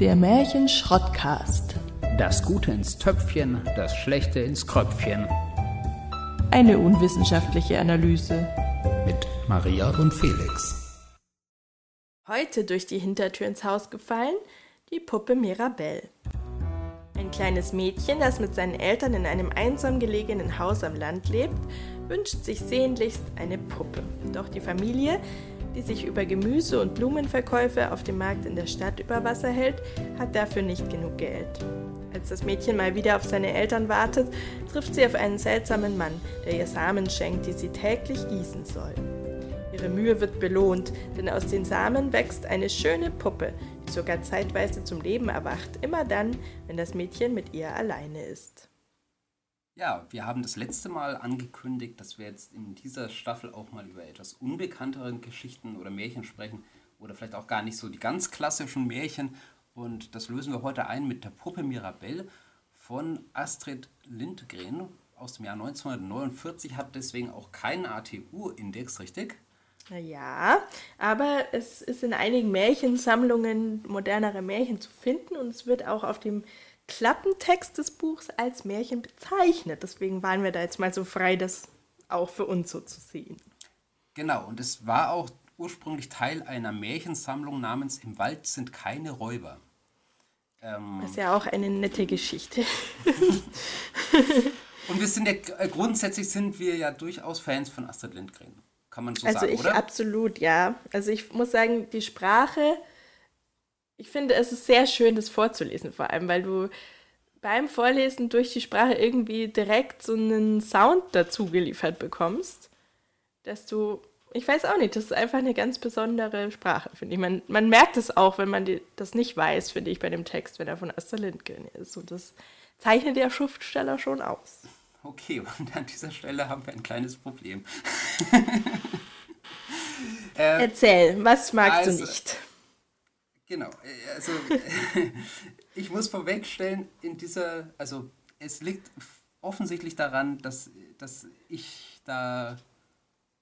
Der Märchen-Schrottcast. Das Gute ins Töpfchen, das Schlechte ins Kröpfchen. Eine unwissenschaftliche Analyse. Mit Maria und Felix. Heute durch die Hintertür ins Haus gefallen, die Puppe Mirabelle. Ein kleines Mädchen, das mit seinen Eltern in einem einsam gelegenen Haus am Land lebt, wünscht sich sehnlichst eine Puppe. Doch die Familie, die sich über Gemüse- und Blumenverkäufe auf dem Markt in der Stadt über Wasser hält, hat dafür nicht genug Geld. Als das Mädchen mal wieder auf seine Eltern wartet, trifft sie auf einen seltsamen Mann, der ihr Samen schenkt, die sie täglich gießen soll. Ihre Mühe wird belohnt, denn aus den Samen wächst eine schöne Puppe, die sogar zeitweise zum Leben erwacht, immer dann, wenn das Mädchen mit ihr alleine ist. Ja, wir haben das letzte Mal angekündigt, dass wir jetzt in dieser Staffel auch mal über etwas unbekanntere Geschichten oder Märchen sprechen oder vielleicht auch gar nicht so die ganz klassischen Märchen. Und das lösen wir heute ein mit der Puppe Mirabelle von Astrid Lindgren aus dem Jahr 1949, hat deswegen auch keinen ATU-Index, richtig? Ja, aber es ist in einigen Märchensammlungen modernere Märchen zu finden und es wird auch auf dem Klappentext des Buchs als Märchen bezeichnet. Deswegen waren wir da jetzt mal so frei, das auch für uns so zu sehen. Genau, und es war auch ursprünglich Teil einer Märchensammlung namens Im Wald sind keine Räuber. Ähm das ist ja auch eine nette Geschichte. und wir sind ja äh, grundsätzlich sind wir ja durchaus Fans von Astrid Lindgren. Kann man so also sagen, ich oder? absolut, ja. Also ich muss sagen, die Sprache ich finde, es ist sehr schön, das vorzulesen, vor allem, weil du beim Vorlesen durch die Sprache irgendwie direkt so einen Sound dazu geliefert bekommst, dass du, ich weiß auch nicht, das ist einfach eine ganz besondere Sprache, finde ich. Man, man merkt es auch, wenn man die, das nicht weiß, finde ich, bei dem Text, wenn er von Astrid Lindgren ist. Und das zeichnet der Schriftsteller schon aus. Okay, und an dieser Stelle haben wir ein kleines Problem. äh, Erzähl, was magst also, du nicht? Genau, äh, also ich muss vorwegstellen, in dieser, also es liegt offensichtlich daran, dass, dass ich da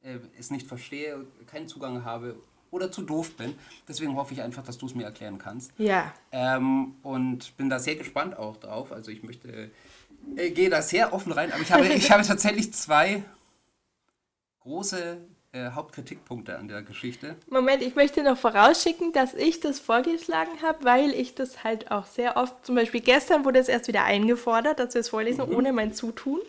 äh, es nicht verstehe, keinen Zugang habe oder zu doof bin. Deswegen hoffe ich einfach, dass du es mir erklären kannst. Ja. Ähm, und bin da sehr gespannt auch drauf. Also ich möchte, äh, gehe da sehr offen rein, aber ich habe, ich habe tatsächlich zwei große äh, Hauptkritikpunkte an der Geschichte. Moment, ich möchte noch vorausschicken, dass ich das vorgeschlagen habe, weil ich das halt auch sehr oft, zum Beispiel gestern wurde es erst wieder eingefordert, dass wir es vorlesen, mhm. ohne mein Zutun.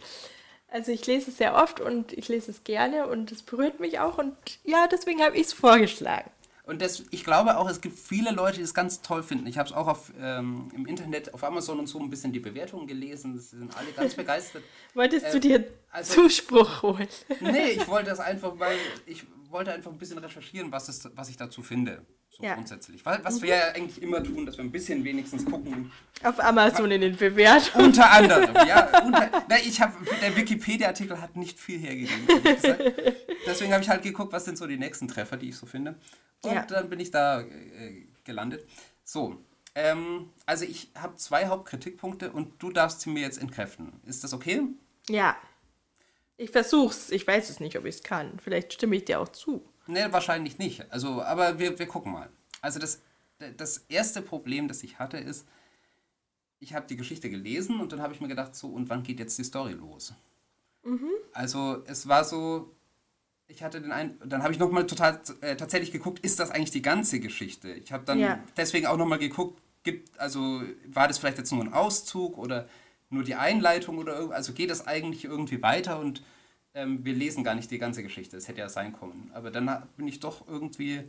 Also ich lese es sehr oft und ich lese es gerne und es berührt mich auch und ja, deswegen habe ich es vorgeschlagen. Und das, ich glaube auch, es gibt viele Leute, die es ganz toll finden. Ich habe es auch auf, ähm, im Internet, auf Amazon und so ein bisschen die Bewertungen gelesen. Sie sind alle ganz begeistert. Wolltest äh, du dir also, Zuspruch holen? nee, ich wollte das einfach, weil ich wollte einfach ein bisschen recherchieren, was, es, was ich dazu finde. So ja. grundsätzlich. Was wir ja eigentlich immer tun, dass wir ein bisschen wenigstens gucken. Auf Amazon in den Bewertungen. Unter anderem, ja. Unter, na, ich habe, der Wikipedia-Artikel hat nicht viel hergegeben. Deswegen habe ich halt geguckt, was sind so die nächsten Treffer, die ich so finde. Und ja. dann bin ich da äh, gelandet. So, ähm, also ich habe zwei Hauptkritikpunkte und du darfst sie mir jetzt entkräften. Ist das okay? Ja. Ich versuch's. Ich weiß es nicht, ob ich es kann. Vielleicht stimme ich dir auch zu. Nee, wahrscheinlich nicht. Also, aber wir, wir gucken mal. Also das, das erste Problem, das ich hatte, ist, ich habe die Geschichte gelesen und dann habe ich mir gedacht, so, und wann geht jetzt die Story los? Mhm. Also es war so, ich hatte den einen, dann habe ich nochmal total äh, tatsächlich geguckt, ist das eigentlich die ganze Geschichte? Ich habe dann ja. deswegen auch nochmal geguckt, gibt, also war das vielleicht jetzt nur ein Auszug oder nur die Einleitung oder also geht das eigentlich irgendwie weiter und ähm, wir lesen gar nicht die ganze Geschichte. Es hätte ja sein können. Aber dann bin ich doch irgendwie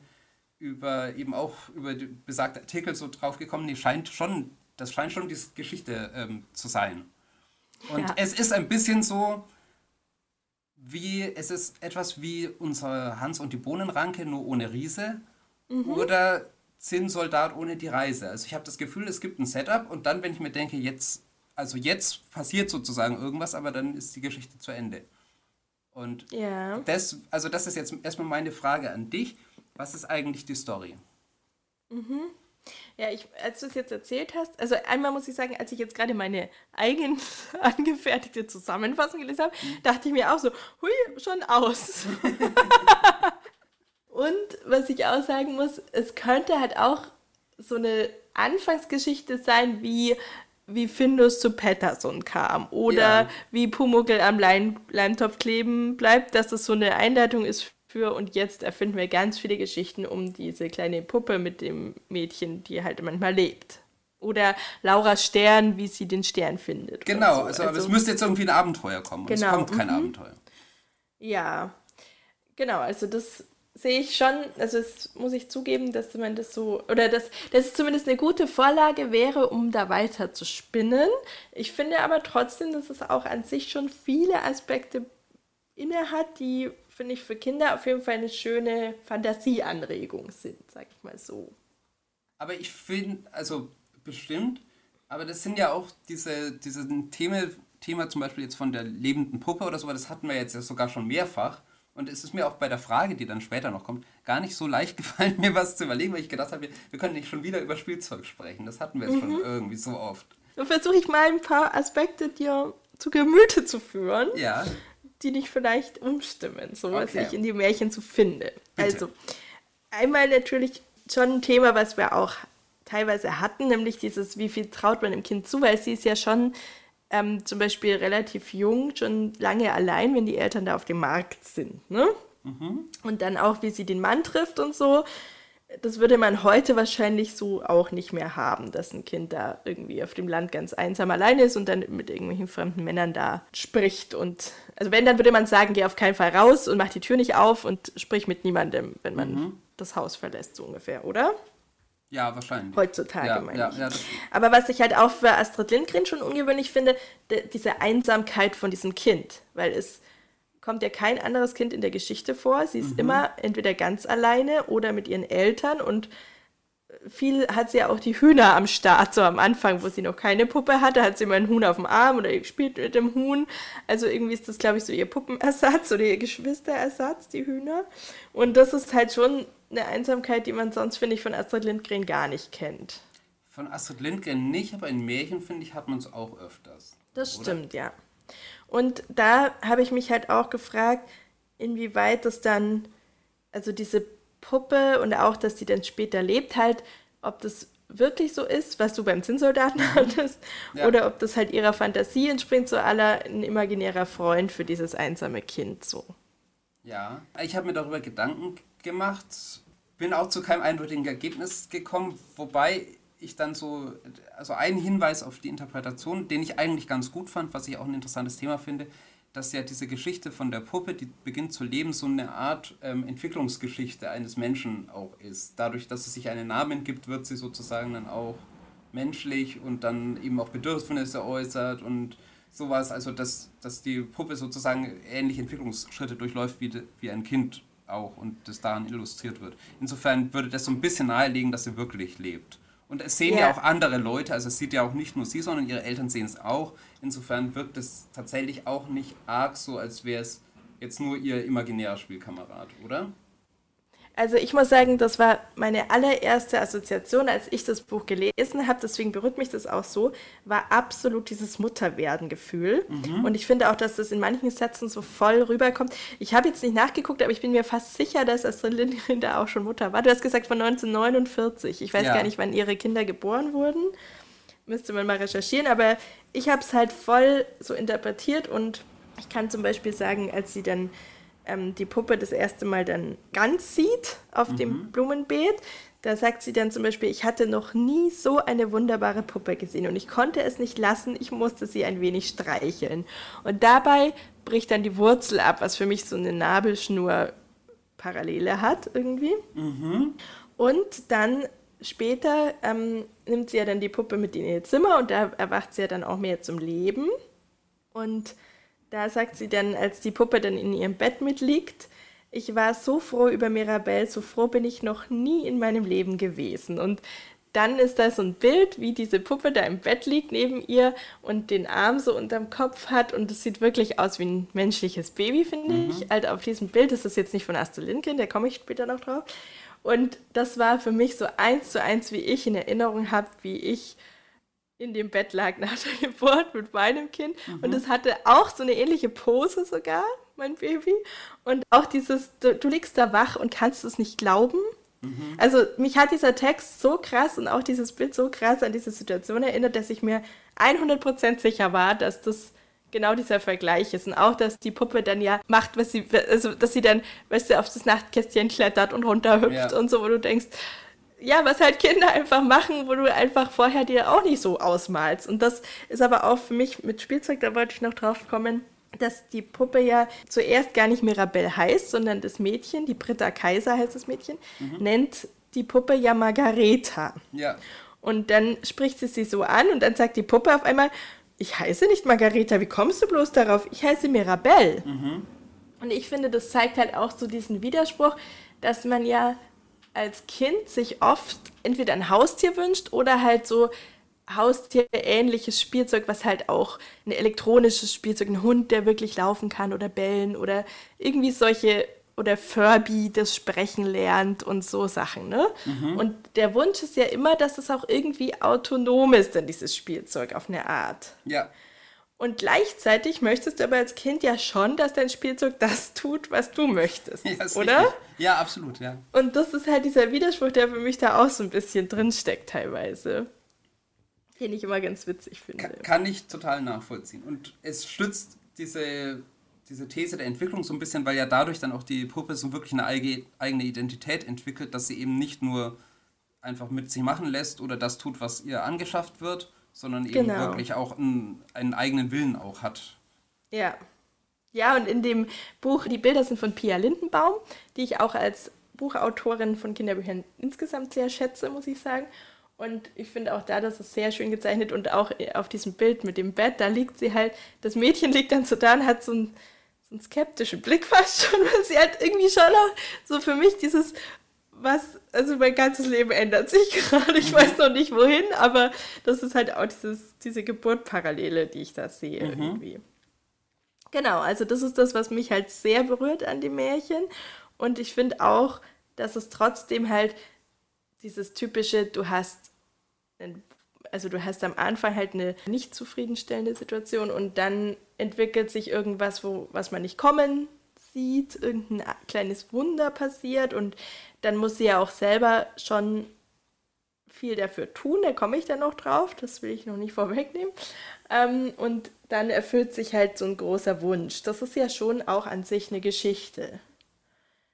über eben auch über die besagte Artikel so drauf gekommen, nee, scheint schon, das scheint schon die Geschichte ähm, zu sein. Und ja. es ist ein bisschen so, wie, es ist etwas wie unser Hans und die Bohnenranke, nur ohne Riese. Mhm. Oder Zinnsoldat ohne die Reise. Also ich habe das Gefühl, es gibt ein Setup und dann, wenn ich mir denke, jetzt, also jetzt passiert sozusagen irgendwas, aber dann ist die Geschichte zu Ende. Und ja. das, also das ist jetzt erstmal meine Frage an dich. Was ist eigentlich die Story? Mhm. Ja, ich, als du es jetzt erzählt hast, also einmal muss ich sagen, als ich jetzt gerade meine eigen angefertigte Zusammenfassung gelesen habe, mhm. dachte ich mir auch so, hui, schon aus. Und was ich auch sagen muss, es könnte halt auch so eine Anfangsgeschichte sein, wie, wie Findus zu Patterson kam oder Ja. wie Pumuckl am Leim Leimtopf kleben bleibt, dass es so eine Einleitung ist für und jetzt erfinden wir ganz viele Geschichten um diese kleine Puppe mit dem Mädchen, die halt manchmal lebt. Oder Laura Stern, wie sie den Stern findet. Genau, so. also, aber es müsste jetzt irgendwie ein Abenteuer kommen. Und Genau, es kommt kein mhm. Abenteuer. Ja, genau, also das sehe ich schon, also es muss ich zugeben, dass man so, oder dass, dass es zumindest eine gute Vorlage wäre, um da weiter zu spinnen. Ich finde aber trotzdem, dass es auch an sich schon viele Aspekte inne hat, die, finde ich, für Kinder auf jeden Fall eine schöne Fantasieanregung sind, sag ich mal so. Aber ich finde, also bestimmt, aber das sind ja auch diese, diese Thema, Thema zum Beispiel jetzt von der lebenden Puppe oder so, das hatten wir jetzt ja sogar schon mehrfach. Und es ist mir auch bei der Frage, die dann später noch kommt, gar nicht so leicht gefallen, mir was zu überlegen, weil ich gedacht habe, wir, wir können nicht schon wieder über Spielzeug sprechen. Das hatten wir jetzt schon irgendwie so oft. So versuche ich mal ein paar Aspekte dir zu Gemüte zu führen. Ja, die dich vielleicht umstimmen, so was Okay. ich in die Märchen so finde. Bitte. Also, einmal natürlich schon ein Thema, was wir auch teilweise hatten, nämlich dieses, wie viel traut man dem Kind zu, weil sie ist ja schon ähm, zum Beispiel relativ jung, schon lange allein, wenn die Eltern da auf dem Markt sind. Ne? Und dann auch, wie sie den Mann trifft und so. Das würde man heute wahrscheinlich so auch nicht mehr haben, dass ein Kind da irgendwie auf dem Land ganz einsam alleine ist und dann mit irgendwelchen fremden Männern da spricht. Und also wenn, dann würde man sagen, geh auf keinen Fall raus und mach die Tür nicht auf und sprich mit niemandem, wenn man das Haus verlässt, so ungefähr, oder? Ja, wahrscheinlich. Heutzutage, ja, meine ja, ich. ja, Aber was ich halt auch für Astrid Lindgren schon ungewöhnlich finde, de- diese Einsamkeit von diesem Kind. Weil es kommt ja kein anderes Kind in der Geschichte vor. Sie ist Mhm. immer entweder ganz alleine oder mit ihren Eltern und viel hat sie ja auch die Hühner am Start, so am Anfang, wo sie noch keine Puppe hatte, hat sie immer ein Huhn auf dem Arm oder spielt mit dem Huhn. Also irgendwie ist das, glaube ich, so ihr Puppenersatz oder ihr Geschwisterersatz, die Hühner. Und das ist halt schon eine Einsamkeit, die man sonst, finde ich, von Astrid Lindgren gar nicht kennt. von Astrid Lindgren nicht, aber in Märchen, finde ich, hat man es auch öfters. Das Oder? stimmt, ja. Und da habe ich mich halt auch gefragt, inwieweit das dann, also diese Puppe und auch, dass die dann später lebt, halt, ob das wirklich so ist, was du beim Zinnsoldaten hattest, Ja. oder ob das halt ihrer Fantasie entspringt, so aller ein imaginärer Freund für dieses einsame Kind, so. Ja, ich habe mir darüber Gedanken gemacht, bin auch zu keinem eindeutigen Ergebnis gekommen, wobei ich dann so, also einen Hinweis auf die Interpretation, den ich eigentlich ganz gut fand, was ich auch ein interessantes Thema finde, dass ja diese Geschichte von der Puppe, die beginnt zu leben, so eine Art ähm, Entwicklungsgeschichte eines Menschen auch ist. Dadurch, dass es sich einen Namen gibt, wird sie sozusagen dann auch menschlich und dann eben auch Bedürfnisse äußert und sowas. Also, dass, dass die Puppe sozusagen ähnliche Entwicklungsschritte durchläuft wie, wie ein Kind auch und das daran illustriert wird. Insofern würde das so ein bisschen nahelegen, dass sie wirklich lebt. Und es sehen ja. Ja. auch andere Leute, also es sieht ja auch nicht nur sie, sondern ihre Eltern sehen es auch. Insofern wirkt es tatsächlich auch nicht arg so, als wäre es jetzt nur ihr imaginärer Spielkamerad, oder? Also ich muss sagen, das war meine allererste Assoziation, als ich das Buch gelesen habe, deswegen berührt mich das auch so, war absolut dieses Mutterwerden-Gefühl. Und ich finde auch, dass das in manchen Sätzen so voll rüberkommt. Ich habe jetzt nicht nachgeguckt, aber ich bin mir fast sicher, dass Astrid Lindgren da auch schon Mutter war. Du hast gesagt von 1949. Ich weiß Ja. gar nicht, wann ihre Kinder geboren wurden. Müsste man mal recherchieren, aber ich habe es halt voll so interpretiert und ich kann zum Beispiel sagen, als sie dann ähm, die Puppe das erste Mal dann ganz sieht auf dem Blumenbeet, da sagt sie dann zum Beispiel, ich hatte noch nie so eine wunderbare Puppe gesehen und ich konnte es nicht lassen, ich musste sie ein wenig streicheln. Und dabei bricht dann die Wurzel ab, was für mich so eine Nabelschnur Parallele hat irgendwie. Und dann später ähm, nimmt sie ja dann die Puppe mit in ihr Zimmer und da erwacht sie ja dann auch mehr zum Leben. Und da sagt sie dann, als die Puppe dann in ihrem Bett mitliegt, ich war so froh über Mirabelle, so froh bin ich noch nie in meinem Leben gewesen. Und dann ist da so ein Bild, wie diese Puppe da im Bett liegt neben ihr und den Arm so unterm Kopf hat. Und es sieht wirklich aus wie ein menschliches Baby, finde ich. Also auf diesem Bild ist das jetzt nicht von Astrid Lindgren, da komme ich später noch drauf. Und das war für mich so eins zu eins, wie ich in Erinnerung habe, wie ich in dem Bett lag nach der Geburt mit meinem Kind. Und es hatte auch so eine ähnliche Pose sogar, mein Baby. Und auch dieses, du, du liegst da wach und kannst es nicht glauben. Mhm. Also mich hat dieser Text so krass und auch dieses Bild so krass an diese Situation erinnert, dass ich mir 100% sicher war, dass das genau dieser Vergleich ist. Und auch, dass die Puppe dann ja macht, was sie, also dass sie dann, weißt du, auf das Nachtkästchen klettert und runterhüpft ja. und so, wo du denkst, ja, was halt Kinder einfach machen, wo du einfach vorher dir auch nicht so ausmalst. Und das ist aber auch für mich mit Spielzeug, da wollte ich noch drauf kommen, dass die Puppe ja zuerst gar nicht Mirabelle heißt, sondern das Mädchen, die Britta Kaiser heißt das Mädchen, mhm. nennt die Puppe ja Margareta. Ja. Und dann spricht sie sie so an und dann sagt die Puppe auf einmal, ich heiße nicht Margareta, wie kommst du bloß darauf? Ich heiße Mirabelle. Mhm. Und ich finde, das zeigt halt auch so diesen Widerspruch, dass man ja als Kind sich oft entweder ein Haustier wünscht oder halt so Haustierähnliches Spielzeug, was halt auch ein elektronisches Spielzeug, ein Hund, der wirklich laufen kann oder bellen oder irgendwie solche oder Furby, das Sprechen lernt und so Sachen, ne? Mhm. Und der Wunsch ist ja immer, dass es auch irgendwie autonom ist, dann dieses Spielzeug auf eine Art. Ja. Und gleichzeitig möchtest du aber als Kind ja schon, dass dein Spielzeug das tut, was du möchtest, ja, oder? Richtig. Ja, absolut, ja. Und das ist halt dieser Widerspruch, der für mich da auch so ein bisschen drinsteckt teilweise. Den ich immer ganz witzig finde. Kann, kann ich total nachvollziehen. Und es stützt diese, diese These der Entwicklung so ein bisschen, weil ja dadurch dann auch die Puppe so wirklich eine eigene Identität entwickelt, dass sie eben nicht nur einfach mit sich machen lässt oder das tut, was ihr angeschafft wird, sondern eben genau. wirklich auch einen, einen eigenen Willen auch hat. Ja. Ja, und in dem Buch, die Bilder sind von Pia Lindenbaum, die ich auch als Buchautorin von Kinderbüchern insgesamt sehr schätze, muss ich sagen. Und ich finde auch da, das ist sehr schön gezeichnet und auch auf diesem Bild mit dem Bett, da liegt sie halt, das Mädchen liegt dann so da und hat so so einen skeptischen Blick fast schon, weil sie halt irgendwie schon auch so für mich dieses, was, also mein ganzes Leben ändert sich gerade, ich weiß noch nicht wohin, aber das ist halt auch dieses, diese Geburtparallele, die ich da sehe mhm. irgendwie. Genau, also das ist das, was mich halt sehr berührt an dem Märchen und ich finde auch, dass es trotzdem halt dieses typische, du hast, also du hast am Anfang halt eine nicht zufriedenstellende Situation und dann entwickelt sich irgendwas, wo, was man nicht kommen sieht, irgendein kleines Wunder passiert und dann muss sie ja auch selber schon viel dafür tun, da komme ich dann noch drauf, das will ich noch nicht vorwegnehmen. Ähm, und dann erfüllt sich halt so ein großer Wunsch. Das ist ja schon auch an sich eine Geschichte.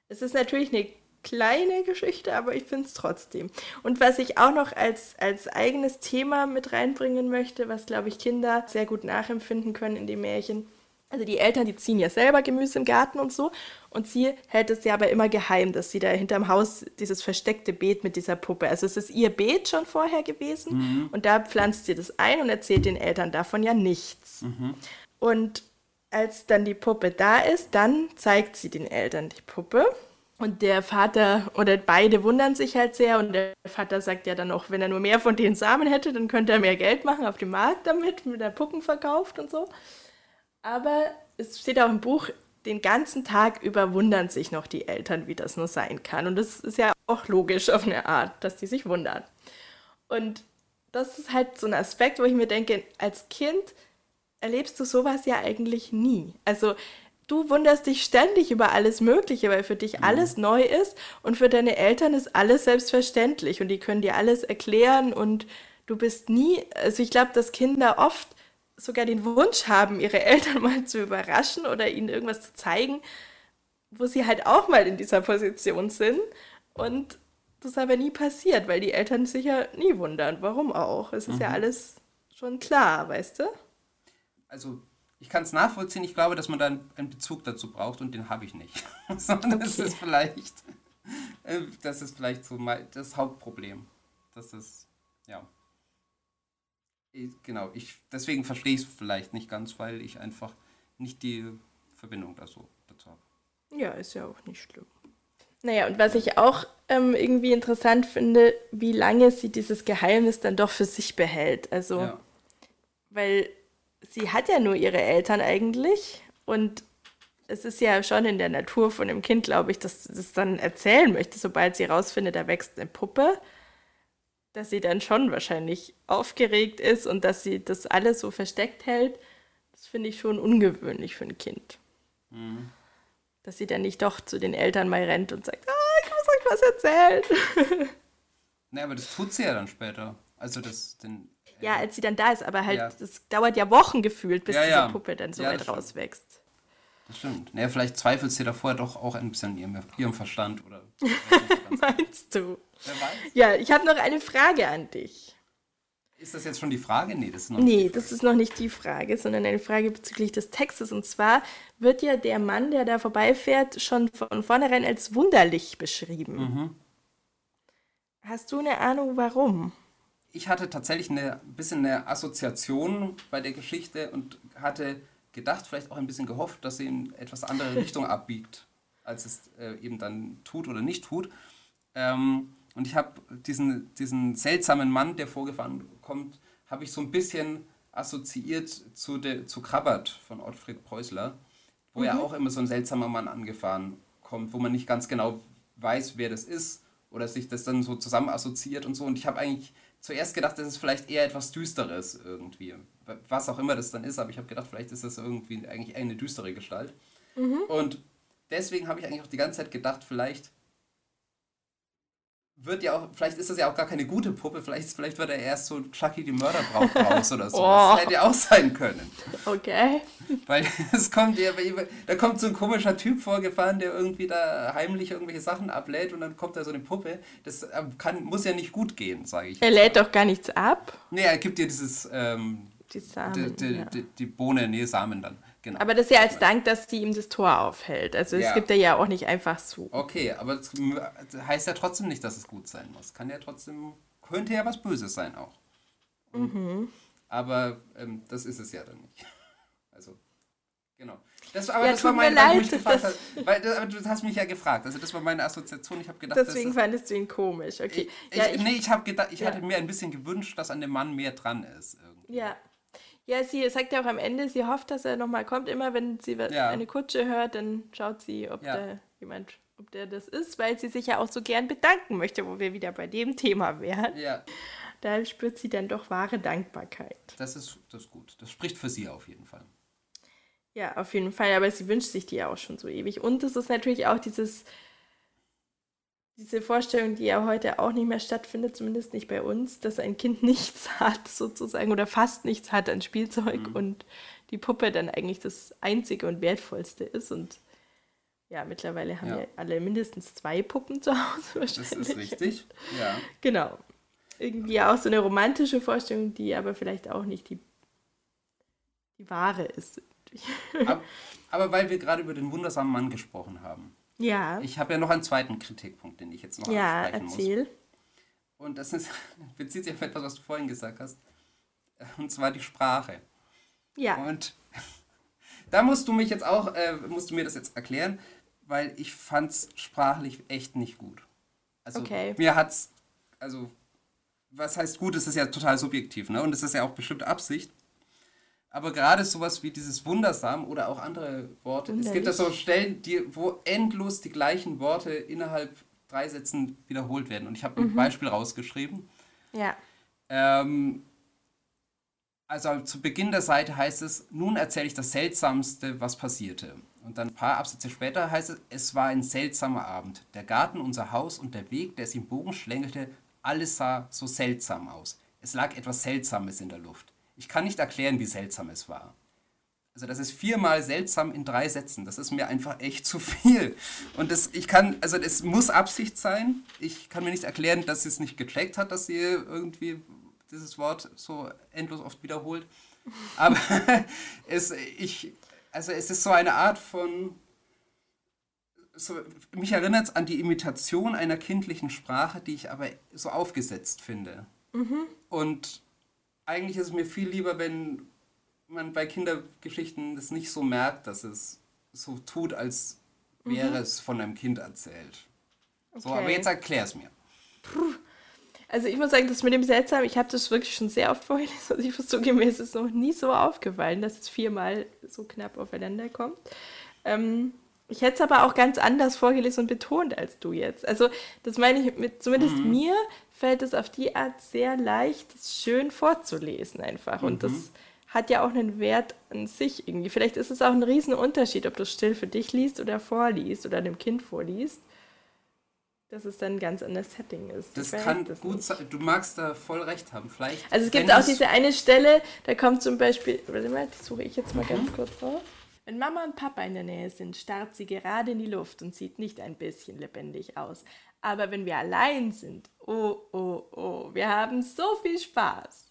Es ist natürlich eine kleine Geschichte, aber ich finde es trotzdem. Und was ich auch noch als, als eigenes Thema mit reinbringen möchte, was, glaube ich, Kinder sehr gut nachempfinden können in dem Märchen. Also die Eltern, die ziehen ja selber Gemüse im Garten und so. Und sie hält es ja aber immer geheim, dass sie da hinterm Haus dieses versteckte Beet mit dieser Puppe. Also es ist ihr Beet schon vorher gewesen. Mhm. Und da pflanzt sie das ein und erzählt den Eltern davon ja nichts. Mhm. Und als dann die Puppe da ist, dann zeigt sie den Eltern die Puppe. Und der Vater oder beide wundern sich halt sehr und der Vater sagt ja dann auch, wenn er nur mehr von den Samen hätte, dann könnte er mehr Geld machen auf dem Markt damit, mit der Puppen verkauft und so. Aber es steht auch im Buch, den ganzen Tag über wundern sich noch die Eltern, wie das nur sein kann. Und das ist ja auch logisch auf eine Art, dass die sich wundern. Und das ist halt so ein Aspekt, wo ich mir denke, als Kind erlebst du sowas ja eigentlich nie. Also du wunderst dich ständig über alles Mögliche, weil für dich mhm. alles neu ist und für deine Eltern ist alles selbstverständlich und die können dir alles erklären und du bist nie, also ich glaube, dass Kinder oft sogar den Wunsch haben, ihre Eltern mal zu überraschen oder ihnen irgendwas zu zeigen, wo sie halt auch mal in dieser Position sind und das aber nie passiert, weil die Eltern sich ja nie wundern. Warum auch? Es ist mhm. ja alles schon klar, weißt du? Also ich kann es nachvollziehen. Ich glaube, dass man da einen Bezug dazu braucht und den habe ich nicht. Sondern okay. das ist vielleicht, äh, das ist vielleicht so das Hauptproblem. Das ist, ja. Ich, genau, ich, deswegen verstehe ich es vielleicht nicht ganz, weil ich einfach nicht die Verbindung dazu, dazu habe. Ja, ist ja auch nicht schlimm. Naja, und was ich auch ähm, irgendwie interessant finde, wie lange sie dieses Geheimnis dann doch für sich behält. Also, ja. weil sie hat ja nur ihre Eltern eigentlich und es ist ja schon in der Natur von dem Kind, glaube ich, dass es dann erzählen möchte, sobald sie rausfindet, da wächst eine Puppe, dass sie dann schon wahrscheinlich aufgeregt ist und dass sie das alles so versteckt hält. Das finde ich schon ungewöhnlich für ein Kind. Mhm. Dass sie dann nicht doch zu den Eltern mal rennt und sagt, ah, ich muss euch was erzählt. Naja, aber das tut sie ja dann später. Also das, den, Ja, als sie dann da ist, aber halt, das dauert ja Wochen gefühlt, bis diese. Puppe dann so weit rauswächst. das stimmt. Naja, vielleicht zweifelt sie davor doch auch ein bisschen an ihrem, ihrem Verstand oder. ganz. Meinst du? Wer weiß? Ja, ich habe noch eine Frage an dich. Ist das jetzt schon die Frage? Nee, das ist noch Nee, nicht. das ist noch nicht die Frage, sondern eine Frage bezüglich des Textes. Und zwar wird ja der Mann, der da vorbeifährt, schon von vornherein als wunderlich beschrieben. Mhm. Hast du eine Ahnung, warum? Ich hatte tatsächlich eine ein bisschen eine Assoziation bei der Geschichte und hatte gedacht, vielleicht auch ein bisschen gehofft, dass sie in etwas andere Richtung abbiegt, als es äh, eben dann tut oder nicht tut. Ähm, und ich habe diesen, diesen seltsamen Mann, der vorgefahren kommt, habe ich so ein bisschen assoziiert zu, de, zu Krabbert von Ottfried Preußler, wo ja auch immer so ein seltsamer Mann angefahren kommt, wo man nicht ganz genau weiß, wer das ist oder sich das dann so zusammen assoziiert und so. Und ich habe eigentlich zuerst gedacht, das ist vielleicht eher etwas Düsteres irgendwie. Was auch immer das dann ist, aber ich habe gedacht, vielleicht ist das irgendwie eigentlich eine düstere Gestalt. Und deswegen habe ich eigentlich auch die ganze Zeit gedacht, vielleicht wird ja auch, vielleicht ist das ja auch gar keine gute Puppe, vielleicht, vielleicht wird er erst so Chucky die Mörderbraut raus oder so. Oh. Das hätte ja auch sein können. Okay. Weil es kommt ja, da kommt so ein komischer Typ vorgefahren, der irgendwie da heimlich irgendwelche Sachen ablädt und dann kommt da so eine Puppe. Das ähm, kann, muss ja nicht gut gehen, sage ich. Er lädt doch gar nichts ab. Nee, er gibt dir dieses, ähm, Die die, Samen. die, ja. die, die Bohne, nee, Samen dann. Genau. Aber das ist ja als Dank, dass sie ihm das Tor aufhält. Also es Ja. gibt er ja auch nicht einfach so. Okay, aber das heißt ja trotzdem nicht, dass es gut sein muss. Kann ja trotzdem, könnte ja was Böses sein auch. Mhm. Aber ähm, das ist es ja dann nicht. Also, genau. Das, aber Ja, das war mein, mich leid, gefragt das- hast, weil, das, aber du hast mich ja gefragt. Also das war meine Assoziation. Ich habe gedacht, Deswegen das fandest du ihn komisch. Okay. ist, ja, ich, ich, nee, ich habe gedacht, ich Ja. hatte mir ein bisschen gewünscht, dass an dem Mann mehr dran ist. Irgendwie. ja. Ja, sie sagt ja auch am Ende, sie hofft, dass er nochmal kommt. Immer wenn sie Ja. eine Kutsche hört, dann schaut sie, ob Ja. da jemand, ob der das ist, weil sie sich ja auch so gern bedanken möchte, wo wir wieder bei dem Thema wären. Ja, Da spürt sie dann doch wahre Dankbarkeit. das ist, das ist gut. Das spricht für sie auf jeden Fall. Ja, auf jeden Fall, aber sie wünscht sich die ja auch schon so ewig. Und es ist natürlich auch dieses, diese Vorstellung, die ja heute auch nicht mehr stattfindet, zumindest nicht bei uns, dass ein Kind nichts hat, sozusagen, oder fast nichts hat an Spielzeug Mhm. und die Puppe dann eigentlich das einzige und wertvollste ist. Und ja, mittlerweile haben Ja. ja alle mindestens zwei Puppen zu Hause Das wahrscheinlich. ist richtig. Ja. Genau. Irgendwie auch so eine romantische Vorstellung, die aber vielleicht auch nicht die, die wahre ist. Aber, aber weil wir gerade über den wundersamen Mann gesprochen haben. Ja. Ich habe ja noch einen zweiten Kritikpunkt, den ich jetzt noch Ja, ansprechen muss. erzähl. Und das ist, bezieht sich auf etwas, was du vorhin gesagt hast. Und zwar die Sprache. Ja. Und da musst du mich jetzt auch, äh, musst du mir das jetzt erklären, weil ich fand's sprachlich echt nicht gut. Also Okay. mir hat's, also was heißt gut, das ist ja total subjektiv, ne? Und das ist ja auch bestimmt Absicht. Aber gerade sowas wie dieses Wundersam oder auch andere Worte. Es gibt ja so Stellen, die, wo endlos die gleichen Worte innerhalb drei Sätzen wiederholt werden. Und ich habe ein Beispiel rausgeschrieben. Ja. Ähm, also zu Beginn der Seite heißt es, nun erzähle ich das Seltsamste, was passierte. Und dann ein paar Absätze später heißt es, es war ein seltsamer Abend. Der Garten, unser Haus und der Weg, der es im Bogen schlängelte, alles sah so seltsam aus. Es lag etwas Seltsames in der Luft. Ich kann nicht erklären, wie seltsam es war. Also das ist viermal seltsam in drei Sätzen. Das ist mir einfach echt zu viel. Und das, ich kann, also es muss Absicht sein. Ich kann mir nicht erklären, dass sie es nicht gecheckt hat, dass sie irgendwie dieses Wort so endlos oft wiederholt. Aber es, ich, also es ist so eine Art von, so, mich erinnert es an die Imitation einer kindlichen Sprache, die ich aber so aufgesetzt finde. Und eigentlich ist es mir viel lieber, wenn man bei Kindergeschichten das nicht so merkt, dass es so tut, als wäre es von einem Kind erzählt. So, aber Okay. jetzt erklär es mir. Also ich muss sagen, das mit dem Seltsam, ich habe das wirklich schon sehr oft vorgelesen. Also ich zugeben, mir ist es noch nie so aufgefallen, dass es viermal so knapp aufeinander kommt. Ähm, ich hätte es aber auch ganz anders vorgelesen und betont als du jetzt. Also das meine ich mit, zumindest mir fällt es auf die Art sehr leicht, es schön vorzulesen einfach. Und das hat ja auch einen Wert an sich irgendwie. Vielleicht ist es auch ein Riesenunterschied, ob du es still für dich liest oder vorliest oder dem Kind vorliest. dass es dann ein ganz anderes Setting ist. Das kann das gut nicht. sein. Du magst da voll recht haben. Vielleicht. Also es gibt auch es- diese eine Stelle, da kommt zum Beispiel, warte mal, die suche ich jetzt mal Mhm. ganz kurz raus. Wenn Mama und Papa in der Nähe sind, starrt sie gerade in die Luft und sieht nicht ein bisschen lebendig aus. Aber wenn wir allein sind, oh, oh, oh, wir haben so viel Spaß.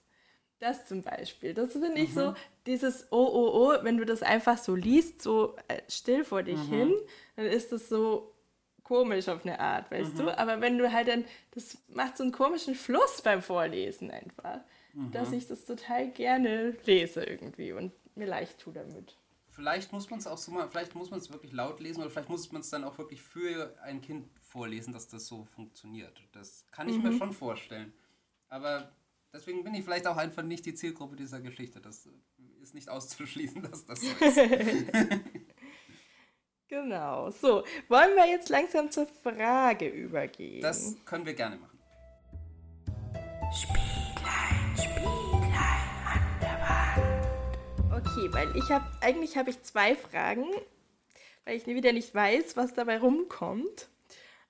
Das zum Beispiel, das finde ich Mhm. so, dieses oh, oh, oh, wenn du das einfach so liest, so äh, still vor dich Mhm. hin, dann ist das so komisch auf eine Art, weißt Mhm. du? Aber wenn du halt dann, das macht so einen komischen Fluss beim Vorlesen einfach, Mhm. dass ich das total gerne lese irgendwie und mir leicht tue damit. Vielleicht muss man es auch so mal, vielleicht muss man es wirklich laut lesen oder vielleicht muss man es dann auch wirklich für ein Kind vorlesen, dass das so funktioniert. Das kann ich Mhm. mir schon vorstellen. Aber deswegen bin ich vielleicht auch einfach nicht die Zielgruppe dieser Geschichte. Das ist nicht auszuschließen, dass das so ist. Genau. So, wollen wir jetzt langsam zur Frage übergehen? Das können wir gerne machen. Okay, weil ich habe, eigentlich habe ich zwei Fragen, weil ich wieder nicht weiß, was dabei rumkommt.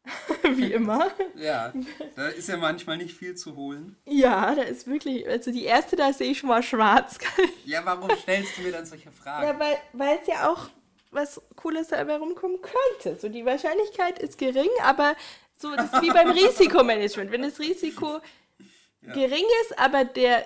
Wie immer. Ja, da ist ja manchmal nicht viel zu holen. Ja, da ist wirklich, also die erste, da sehe ich schon mal schwarz. Ja, warum stellst du mir dann solche Fragen? ja, weil es ja auch was Cooles dabei rumkommen könnte. So die Wahrscheinlichkeit ist gering, aber so das ist wie beim Risikomanagement. Wenn das Risiko gering ist, aber der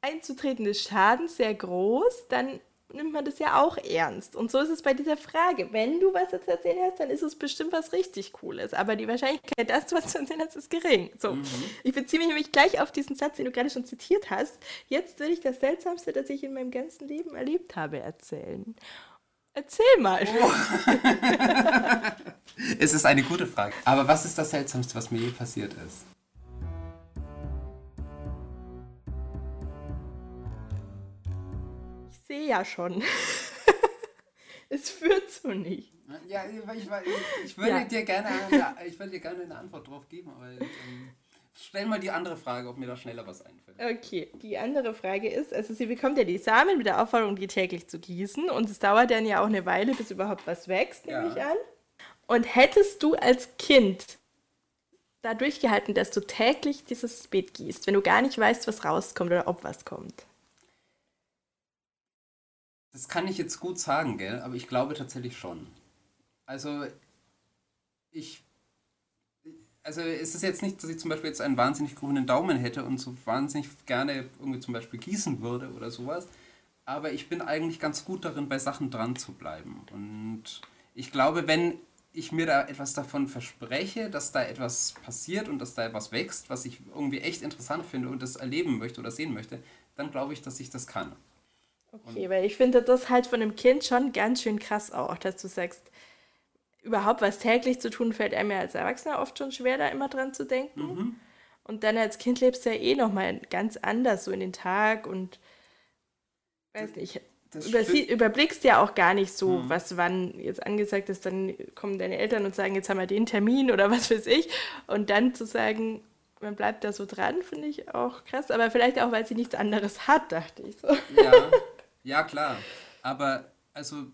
einzutretende Schaden sehr groß, dann nimmt man das ja auch ernst. Und so ist es bei dieser Frage. Wenn du was zu erzählen hast, dann ist es bestimmt was richtig Cooles. Aber die Wahrscheinlichkeit, dass du was zu erzählen hast, ist gering. So. Ich beziehe mich nämlich gleich auf diesen Satz, den du gerade schon zitiert hast. Jetzt will ich das Seltsamste, das ich in meinem ganzen Leben erlebt habe, erzählen. Erzähl mal. Es ist eine gute Frage. Aber was ist das Seltsamste, was mir je passiert ist? Sehe ja schon. es führt so nicht. Ja, ich, ich, ich würde Ja. dir gerne eine, ich würde dir gerne eine Antwort drauf geben, aber ähm, stell mal die andere Frage, ob mir da schneller was einfällt. Okay, die andere Frage ist, also sie bekommt ja die Samen mit der Aufforderung, die täglich zu gießen und es dauert dann ja auch eine Weile, bis überhaupt was wächst, nehme Ja. ich an. Und hättest du als Kind da durchgehalten, dass du täglich dieses Beet gießt, wenn du gar nicht weißt, was rauskommt oder ob was kommt? Das kann ich jetzt gut sagen, gell? Aber ich glaube tatsächlich schon. Also, ich. Also, es ist jetzt nicht, dass ich zum Beispiel jetzt einen wahnsinnig grünen Daumen hätte und so wahnsinnig gerne irgendwie zum Beispiel gießen würde oder sowas. Aber ich bin eigentlich ganz gut darin, bei Sachen dran zu bleiben. Und ich glaube, wenn ich mir da etwas davon verspreche, dass da etwas passiert und dass da etwas wächst, was ich irgendwie echt interessant finde und das erleben möchte oder sehen möchte, dann glaube ich, dass ich das kann. Okay, weil ich finde das halt von einem Kind schon ganz schön krass auch, dass du sagst, überhaupt was täglich zu tun, fällt einem ja als Erwachsener oft schon schwer, da immer dran zu denken. Mhm. Und dann als Kind lebst du ja eh nochmal ganz anders so in den Tag und weiß nicht, übersie-. Mhm. überblickst ja auch gar nicht so, was wann jetzt angesagt ist, dann kommen deine Eltern und sagen, jetzt haben wir den Termin oder was weiß ich. Und dann zu sagen, man bleibt da so dran, finde ich auch krass. Aber vielleicht auch, weil sie nichts anderes hat, dachte ich so. Ja, ja klar. Aber also,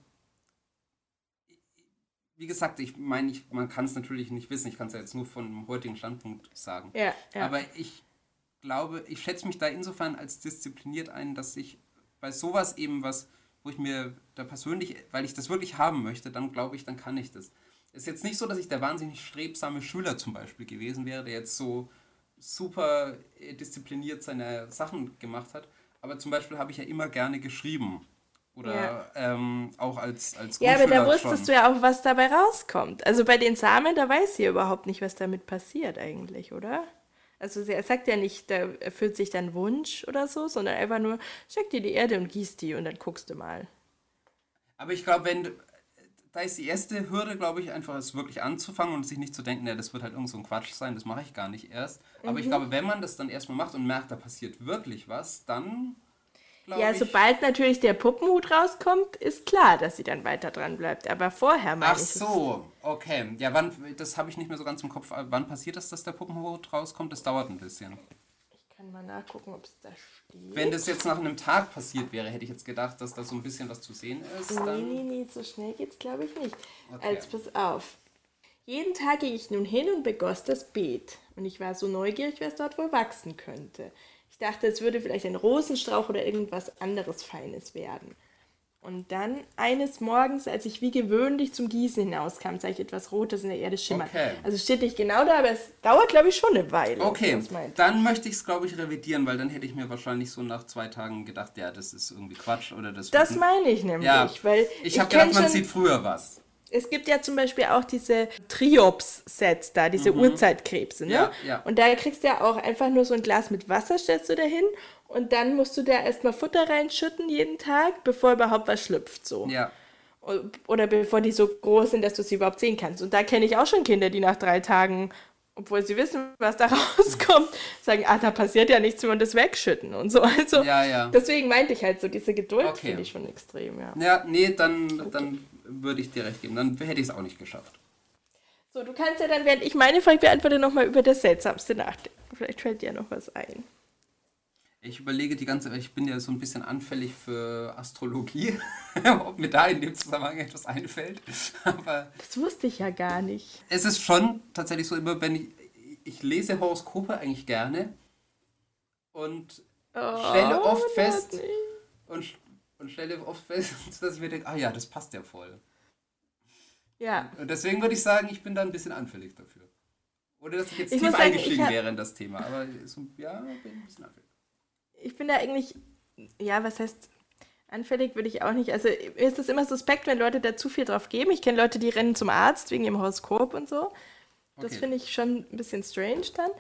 wie gesagt, ich meine, ich, man kann es natürlich nicht wissen. Ich kann es ja jetzt nur von dem heutigen Standpunkt sagen. Ja, ja. Aber ich glaube, ich schätze mich da insofern als diszipliniert ein, dass ich bei sowas eben was, wo ich mir da persönlich, weil ich das wirklich haben möchte, dann glaube ich, dann kann ich das. Ist jetzt nicht so, dass ich der wahnsinnig strebsame Schüler zum Beispiel gewesen wäre, der jetzt so super äh, diszipliniert seine Sachen gemacht hat. Aber zum Beispiel habe ich ja immer gerne geschrieben. Oder Ja. ähm, auch als, als Ja, aber da wusstest schon. du ja auch, was dabei rauskommt. Also bei den Samen, da weiß sie überhaupt nicht, was damit passiert eigentlich, oder? Also sie- er sagt ja nicht, da erfüllt sich dann Wunsch oder so, sondern einfach nur, steck dir die Erde und gieß die und dann guckst du mal. Aber ich glaube, wenn du- da ist die erste Hürde, glaube ich, einfach es wirklich anzufangen und sich nicht zu denken, ja, das wird halt irgend so ein Quatsch sein, das mache ich gar nicht erst. Aber Mhm. ich glaube, wenn man das dann erstmal macht und merkt, da passiert wirklich was, dann Ja, sobald natürlich der Puppenhut rauskommt, ist klar, dass sie dann weiter dran bleibt. Aber vorher meine Ach ich. es- so, okay. Ja, wann, das habe ich nicht mehr so ganz im Kopf. Wann passiert das, dass der Puppenhut rauskommt? Das dauert ein bisschen. Kann mal nachgucken, ob es da steht. Wenn das jetzt nach einem Tag passiert wäre, hätte ich jetzt gedacht, dass da so ein bisschen was zu sehen ist. Nee, Dann nee, nee, so schnell geht's glaube ich nicht. Okay. Als pass auf. Jeden Tag ging ich nun hin und begoss das Beet. Und ich war so neugierig, was dort wohl wachsen könnte. Ich dachte, es würde vielleicht ein Rosenstrauch oder irgendwas anderes Feines werden. Und dann eines Morgens, als ich wie gewöhnlich zum Gießen hinauskam, sah ich etwas Rotes in der Erde schimmern. Okay. Also steht nicht genau da, aber es dauert, glaube ich, schon eine Weile. Okay, dann möchte ich es, glaube ich, revidieren, weil dann hätte ich mir wahrscheinlich so nach zwei Tagen gedacht, ja, das ist irgendwie Quatsch oder das. Das meine ich nämlich, ja, weil ich habe kenn gedacht, man sieht früher was. Es gibt ja zum Beispiel auch diese Triops-Sets da, diese Urzeitkrebse, ne? Mhm. Ja, ja. Und da kriegst du ja auch einfach nur so ein Glas mit Wasser, stellst du da hin und dann musst du da erstmal Futter reinschütten jeden Tag, bevor überhaupt was schlüpft, so. Ja, Oder bevor die so groß sind, dass du sie überhaupt sehen kannst. Und da kenne ich auch schon Kinder, die nach drei Tagen, obwohl sie wissen, was da rauskommt, sagen, ah, da passiert ja nichts, wenn wir das wegschütten und so. Also Ja, ja. deswegen meinte ich halt so, diese Geduld Okay. finde ich schon extrem, ja. ja, nee, dann, dann würde ich dir recht geben. Dann hätte ich es auch nicht geschafft. So, du kannst ja dann, während ich meine Frage beantworte, nochmal über das Seltsamste nachdenken. Vielleicht fällt dir ja noch was ein. Ich überlege die ganze Zeit, ich bin ja so ein bisschen anfällig für Astrologie, ob mir da in dem Zusammenhang etwas einfällt. Aber Das wusste ich ja gar nicht. es ist schon tatsächlich so, immer wenn ich, ich lese Horoskope eigentlich gerne und stelle oft Oh, fest, und, und stelle oft fest, dass ich mir denke, ah ja, das passt ja voll. Ja, Und deswegen würde ich sagen, ich bin da ein bisschen anfällig dafür. Oder dass ich jetzt Ich tief sagen, eingestiegen hab- wäre in das Thema. Aber so, ja, bin ein bisschen anfällig. Ich bin da eigentlich, ja, was heißt, anfällig würde ich auch nicht. Also mir ist es immer suspekt, wenn Leute da zu viel drauf geben. Ich kenne Leute, die rennen zum Arzt wegen ihrem Horoskop und so. Das Okay. finde ich schon ein bisschen strange dann.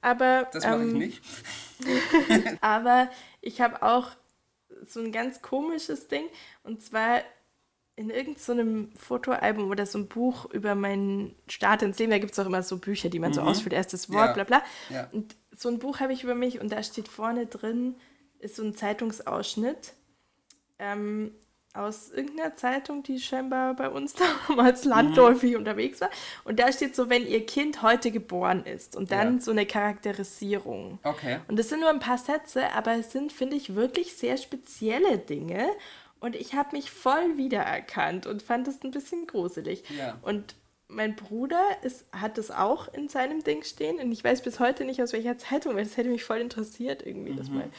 Aber, Das mache ich ähm, nicht. Aber ich habe auch so ein ganz komisches Ding. Und zwar in irgendeinem so Fotoalbum oder so ein Buch über meinen Start ins Leben. Da gibt es auch immer so Bücher, die man so ausfüllt. Erstes Wort, Ja. bla bla. Ja. Und so ein Buch habe ich über mich und da steht vorne drin, ist so ein Zeitungsausschnitt ähm, aus irgendeiner Zeitung, die scheinbar bei uns damals landläufig unterwegs war. Und da steht so, wenn ihr Kind heute geboren ist. Und dann Ja. so eine Charakterisierung. Okay. Und es sind nur ein paar Sätze, aber es sind, finde ich, wirklich sehr spezielle Dinge. Und ich habe mich voll wiedererkannt und fand es ein bisschen gruselig. Ja. Und mein Bruder ist, hat es auch in seinem Ding stehen. Und ich weiß bis heute nicht, aus welcher Zeitung, weil das hätte mich voll interessiert, irgendwie das Mhm. mal.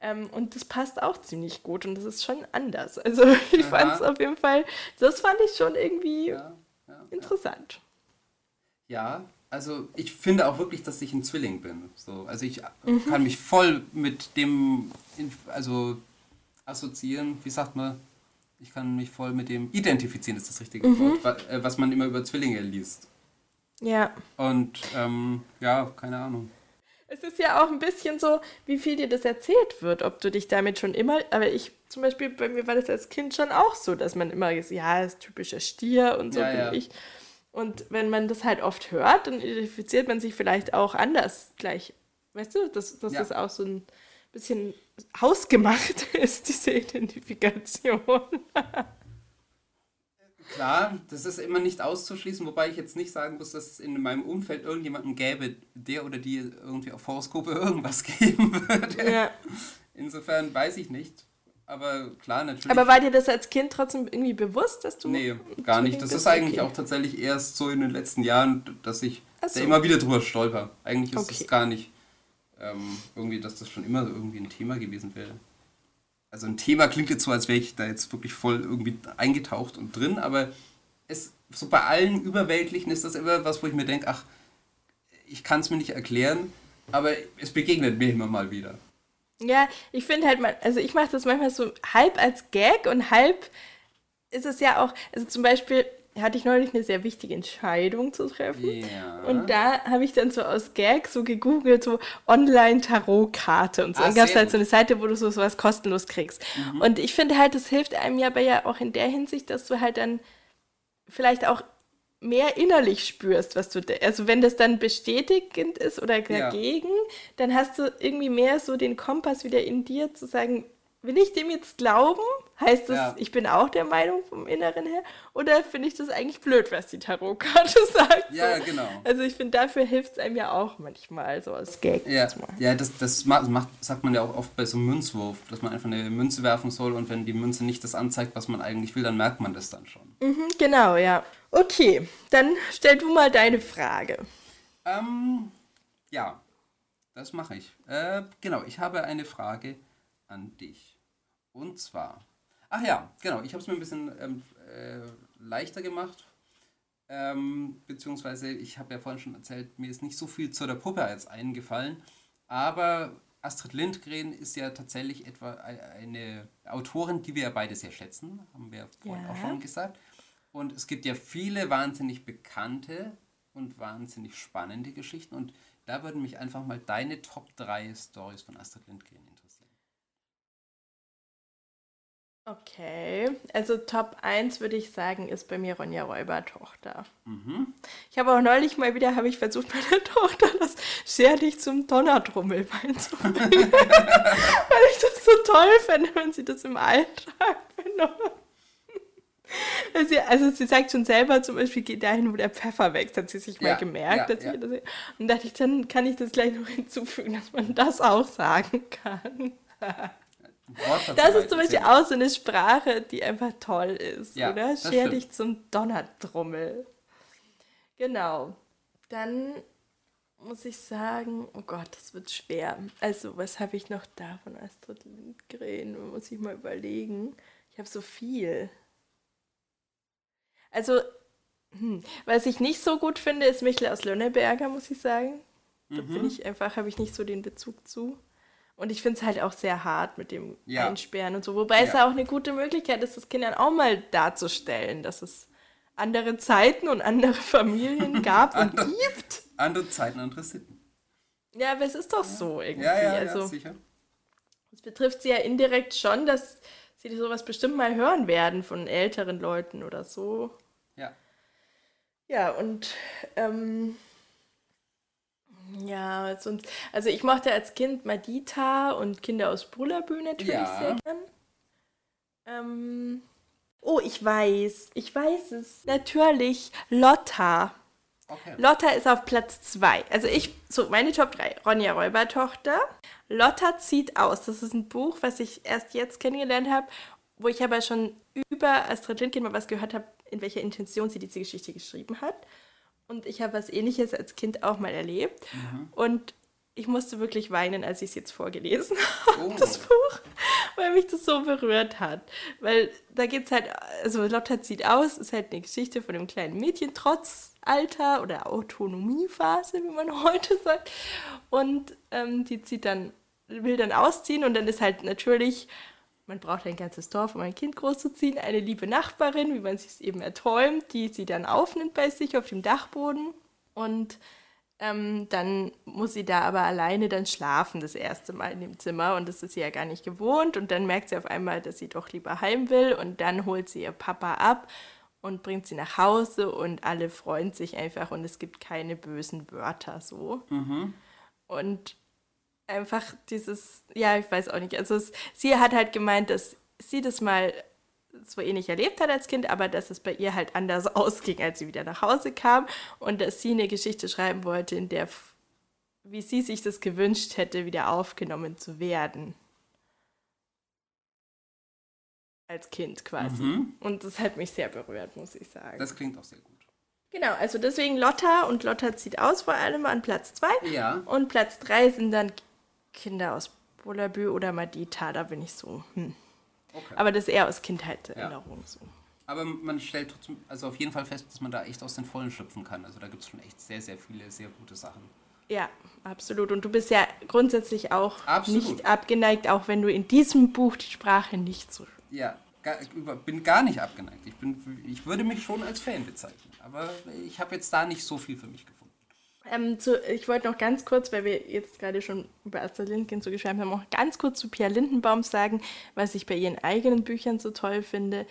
Ähm, und das passt auch ziemlich gut und das ist schon anders. Also ich fand es auf jeden Fall, das fand ich schon irgendwie Ja, ja, interessant. ja, also ich finde auch wirklich, dass ich ein Zwilling bin. So, also ich Mhm. kann mich voll mit dem, also assoziieren, wie sagt man, ich kann mich voll mit dem identifizieren, ist das richtige Mhm. Wort, äh, was man immer über Zwillinge liest. Ja. Und ähm, ja, keine Ahnung. Es ist ja auch ein bisschen so, wie viel dir das erzählt wird, ob du dich damit schon immer, aber ich zum Beispiel, bei mir war das als Kind schon auch so, dass man immer ist, ja, das ist typischer Stier und so Ja, bin ja. ich. Und wenn man das halt oft hört, dann identifiziert man sich vielleicht auch anders gleich. Weißt du, dass, dass Ja. das auch so ein bisschen hausgemacht ist, diese Identifikation. Klar, das ist immer nicht auszuschließen, wobei ich jetzt nicht sagen muss, dass es in meinem Umfeld irgendjemanden gäbe, der oder die irgendwie auf Horoskope irgendwas geben würde. ja. Insofern weiß ich nicht. Aber klar, natürlich. Aber war dir das als Kind trotzdem irgendwie bewusst, dass du. nee, gar nicht. Das ist eigentlich Okay. auch tatsächlich erst so in den letzten Jahren, dass ich so. da immer wieder drüber stolper. Eigentlich ist Okay. es gar nicht ähm, irgendwie, dass das schon immer irgendwie ein Thema gewesen wäre. Also ein Thema klingt jetzt so, als wäre ich da jetzt wirklich voll irgendwie eingetaucht und drin, aber es, so bei allen Überweltlichen ist das immer was, wo ich mir denke, ach, ich kann es mir nicht erklären, aber es begegnet mir immer mal wieder. Ja, ich finde halt, man, also ich mache das manchmal so halb als Gag und halb ist es ja auch, also zum Beispiel hatte ich neulich eine sehr wichtige Entscheidung zu treffen. Ja. Und da habe ich dann so aus Gag so gegoogelt, so Online-Tarotkarte und so. Ah, dann gab es halt so eine Seite, wo du so sowas kostenlos kriegst. Und ich finde halt, das hilft einem ja aber ja auch in der Hinsicht, dass du halt dann vielleicht auch mehr innerlich spürst, was du, also wenn das dann bestätigend ist oder dagegen, dann hast du irgendwie mehr so den Kompass wieder in dir zu sagen, will ich dem jetzt glauben? Heißt das, Ja. ich bin auch der Meinung vom Inneren her? Oder finde ich das eigentlich blöd, was die Tarotkarte sagt? Ja, so? genau. Also ich finde, dafür hilft es einem ja auch manchmal, so als Gag. Ja, ja das, das ma- macht, sagt man ja auch oft bei so einem Münzwurf, dass man einfach eine Münze werfen soll und wenn die Münze nicht das anzeigt, was man eigentlich will, dann merkt man das dann schon. Mhm, genau, ja. Okay, dann stell du mal deine Frage. Ähm, ja, das mache ich. Äh, genau, ich habe eine Frage an dich. Und zwar, ach ja, genau, ich habe es mir ein bisschen ähm, äh, leichter gemacht. Ähm, beziehungsweise, ich habe ja vorhin schon erzählt, mir ist nicht so viel zu der Puppe jetzt eingefallen. Aber Astrid Lindgren ist ja tatsächlich etwa ei- eine Autorin, die wir ja beide sehr schätzen, haben wir vorhin Ja. auch schon gesagt. Und es gibt ja viele wahnsinnig bekannte und wahnsinnig spannende Geschichten. Und da würden mich einfach mal deine Top 3 Stories von Astrid Lindgren Okay, also Top 1 würde ich sagen, ist bei mir Ronja Räubertochter. Mhm. Ich habe auch neulich mal wieder, habe ich versucht, meiner Tochter das Scherlich zum Donnertrommel beizubringen. Weil ich das so toll finde, wenn sie das im Alltag benutzt. Sie, also sie sagt schon selber zum Beispiel, geht dahin, wo der Pfeffer wächst, hat sie sich mal Ja, gemerkt. ja, dass ja. das, und dachte ich, dann kann ich das gleich noch hinzufügen, dass man das auch sagen kann. Das ist zum Beispiel auch so eine Sprache, die einfach toll ist, Ja, oder? Scher dich zum Donnertrommel. Genau. Dann muss ich sagen, oh Gott, das wird schwer. Also, was habe ich noch da von Astrid Lindgren? Muss ich mal überlegen. Ich habe so viel. Also, hm, was ich nicht so gut finde, ist Michel aus Lönneberger, muss ich sagen. Da Mhm. bin ich einfach, habe ich nicht so den Bezug zu. Und ich finde es halt auch sehr hart mit dem Ja. Einsperren und so. Wobei es Ja. ja auch eine gute Möglichkeit ist, das Kindern auch mal darzustellen, dass es andere Zeiten und andere Familien gab und Andere- gibt. Andere Zeiten, andere Sitten. Ja, aber es ist doch so irgendwie. Ja, ja, also, ja, sicher. es betrifft sie ja indirekt schon, dass sie sowas bestimmt mal hören werden von älteren Leuten oder so. Ja. Ja, und ähm, ja, sonst, also ich mochte als Kind Madita und Kinder aus Bullabü natürlich Ja. sehr gern. Ähm, oh, ich weiß, ich weiß es. Natürlich, Lotta. Okay. Lotta ist auf Platz 2. Also ich, so meine Top 3. Ronja Räubertochter. Lotta zieht aus. Das ist ein Buch, was ich erst jetzt kennengelernt habe, wo ich aber schon über Astrid Lindgren mal was gehört habe, in welcher Intention sie diese Geschichte geschrieben hat. Und ich habe was ähnliches als Kind auch mal erlebt. Und ich musste wirklich weinen, als ich es jetzt vorgelesen habe, Oh. das Buch, weil mich das so berührt hat. Weil da geht es halt, also Lotta zieht aus, ist halt eine Geschichte von einem kleinen Mädchen, trotz Alter oder Autonomiephase, wie man heute sagt. Und ähm, die zieht dann, will dann ausziehen und dann ist halt natürlich, man braucht ein ganzes Dorf, um ein Kind großzuziehen, eine liebe Nachbarin, wie man sich es eben erträumt, die sie dann aufnimmt bei sich auf dem Dachboden. Und ähm, dann muss sie da aber alleine dann schlafen, das erste Mal in dem Zimmer. Und das ist sie ja gar nicht gewohnt. Und dann merkt sie auf einmal, dass sie doch lieber heim will. Und dann holt sie ihr Papa ab und bringt sie nach Hause. Und alle freuen sich einfach. Und es gibt keine bösen Wörter so. Und einfach dieses, ja, ich weiß auch nicht. Also es, sie hat halt gemeint, dass sie das mal so ähnlich erlebt hat als Kind, aber dass es bei ihr halt anders ausging, als sie wieder nach Hause kam und dass sie eine Geschichte schreiben wollte, in der, wie sie sich das gewünscht hätte, wieder aufgenommen zu werden. Als Kind quasi. Mhm. Und das hat mich sehr berührt, muss ich sagen. Das klingt auch sehr gut. genau, also deswegen Lotta und Lotta zieht aus vor allem an Platz zwei. Ja. Und Platz 3 sind dann Kinder aus Bullabü oder Madita, da bin ich so. Hm. Okay. Aber das ist eher aus Kindheitserinnerung so. Aber man stellt trotzdem, also auf jeden Fall fest, dass man da echt aus den Vollen schöpfen kann. Also da gibt es schon echt sehr, sehr viele sehr gute Sachen. Ja, absolut. Und du bist ja grundsätzlich auch Absolut. nicht abgeneigt, auch wenn du in diesem Buch die Sprache nicht so. Ja, gar, bin gar nicht abgeneigt. Ich, bin, ich würde mich schon als Fan bezeichnen. Aber ich habe jetzt da nicht so viel für mich gefunden. Ähm, zu, ich wollte noch ganz kurz, weil wir jetzt gerade schon über Astrid Lindgren so geschwärmt haben, auch ganz kurz zu Pia Lindenbaum sagen, was ich bei ihren eigenen Büchern so toll finde,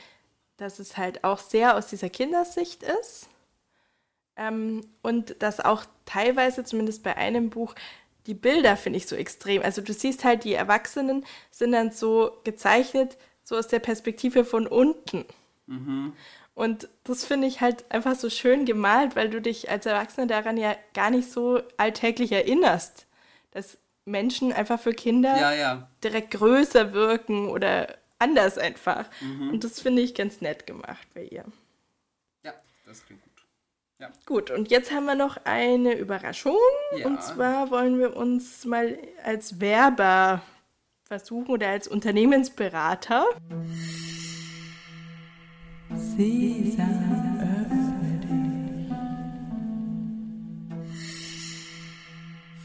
dass es halt auch sehr aus dieser Kindersicht ist. Ähm, und dass auch teilweise, zumindest bei einem Buch, die Bilder finde ich so extrem. Also du siehst halt, die Erwachsenen sind dann so gezeichnet, so aus der Perspektive von unten. Mhm. Und das finde ich halt einfach so schön gemalt, weil du dich als Erwachsener daran ja gar nicht so alltäglich erinnerst, dass Menschen einfach für Kinder Ja, ja. direkt größer wirken oder anders einfach. Mhm. Und das finde ich ganz nett gemacht bei ihr. Ja, das klingt gut. Ja. Gut, und jetzt haben wir noch eine Überraschung. Ja. Und zwar wollen wir uns mal als Werber versuchen oder als Unternehmensberater.